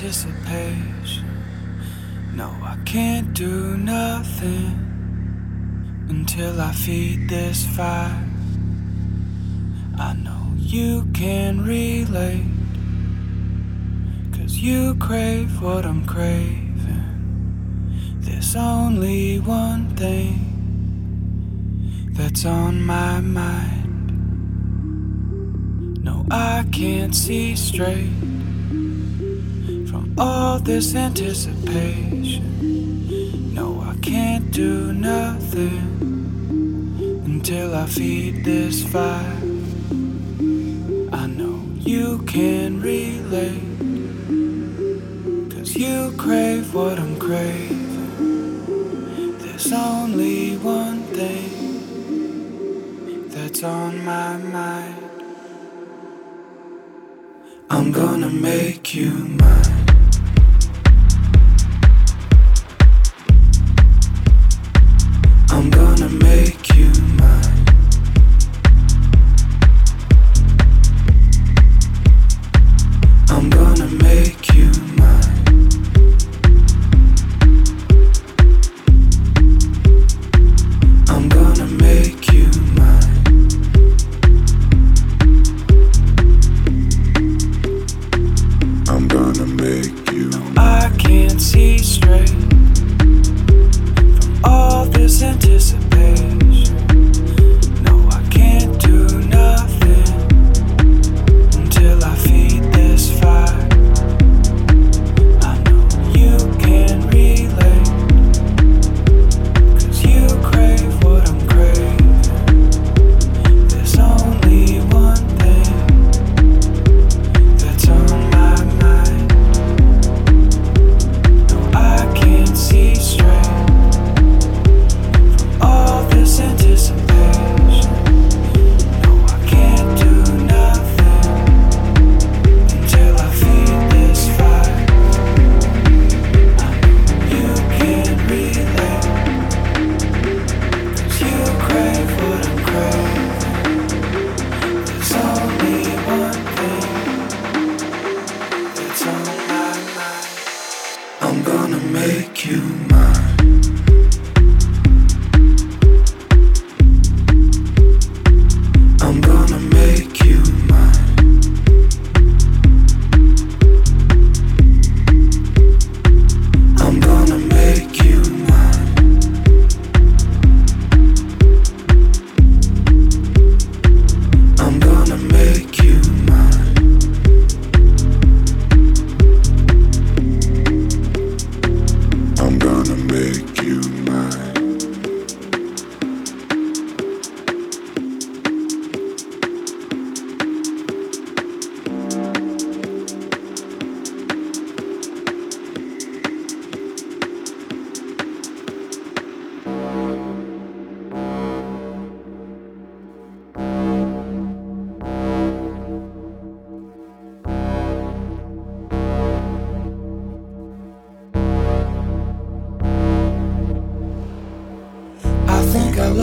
anticipation. No, I can't do nothing until I feed this fire. I know you can relate, cause you crave what I'm craving. There's only one thing that's on my mind. No, I can't see straight all this anticipation. No, I can't do nothing until I feed this fire. I know you can relate, cause you crave what I'm craving. There's only one thing that's on my mind. I'm gonna make you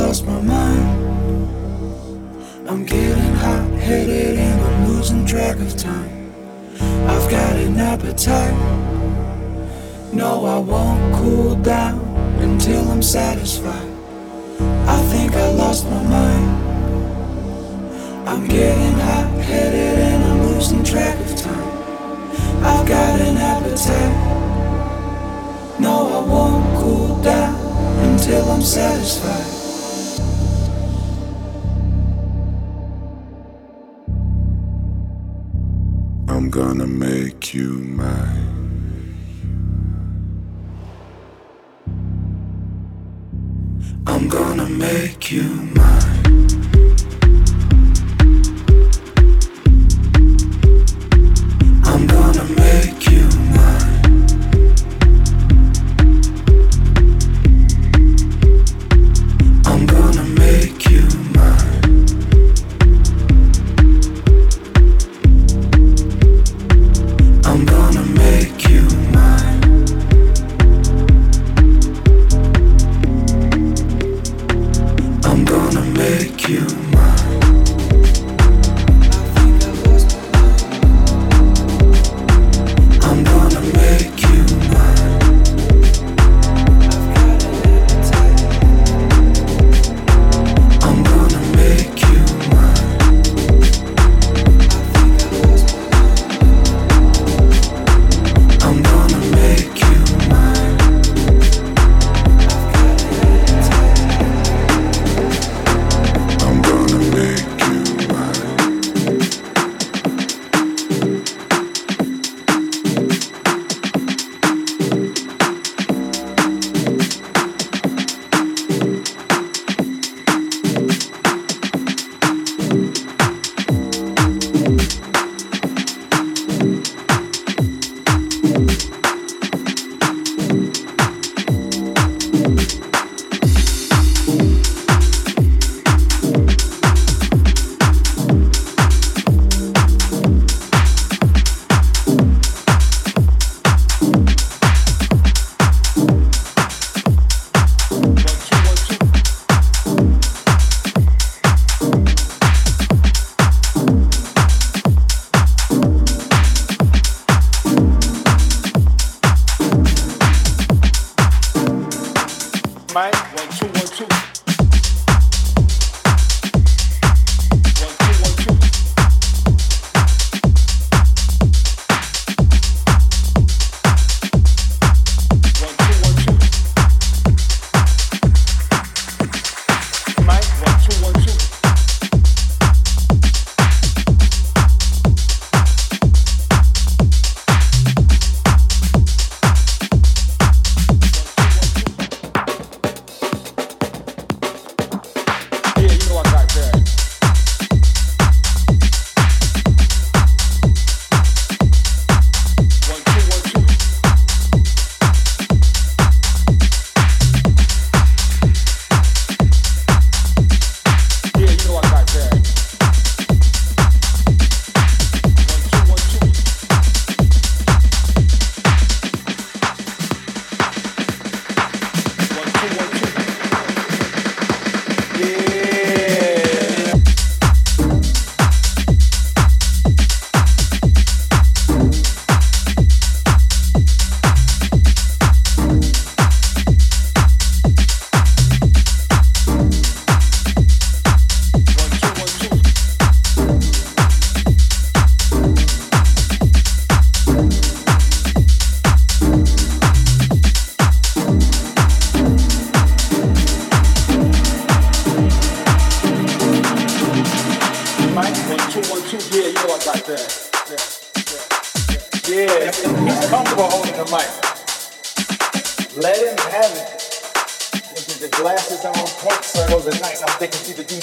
lost my mind. I'm getting hot headed and I'm losing track of time. I've got an appetite. No, I won't cool down until I'm satisfied. I think I lost my mind. I'm getting hot headed and I'm losing track of time. I've got an appetite. No, I won't cool down until I'm satisfied. Gonna make you mine. I'm gonna make you mine.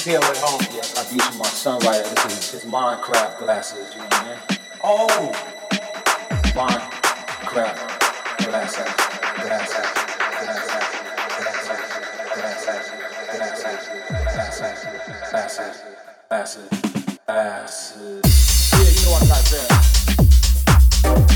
Detail at home. Yeah, I these from my Sunwriter. This is his Mind Craft glasses, you know what I mean? Oh! Mind Craft glasses, glasses, glasses, glasses, glasses, glasses, glasses, glasses. Yeah, you know what I got there.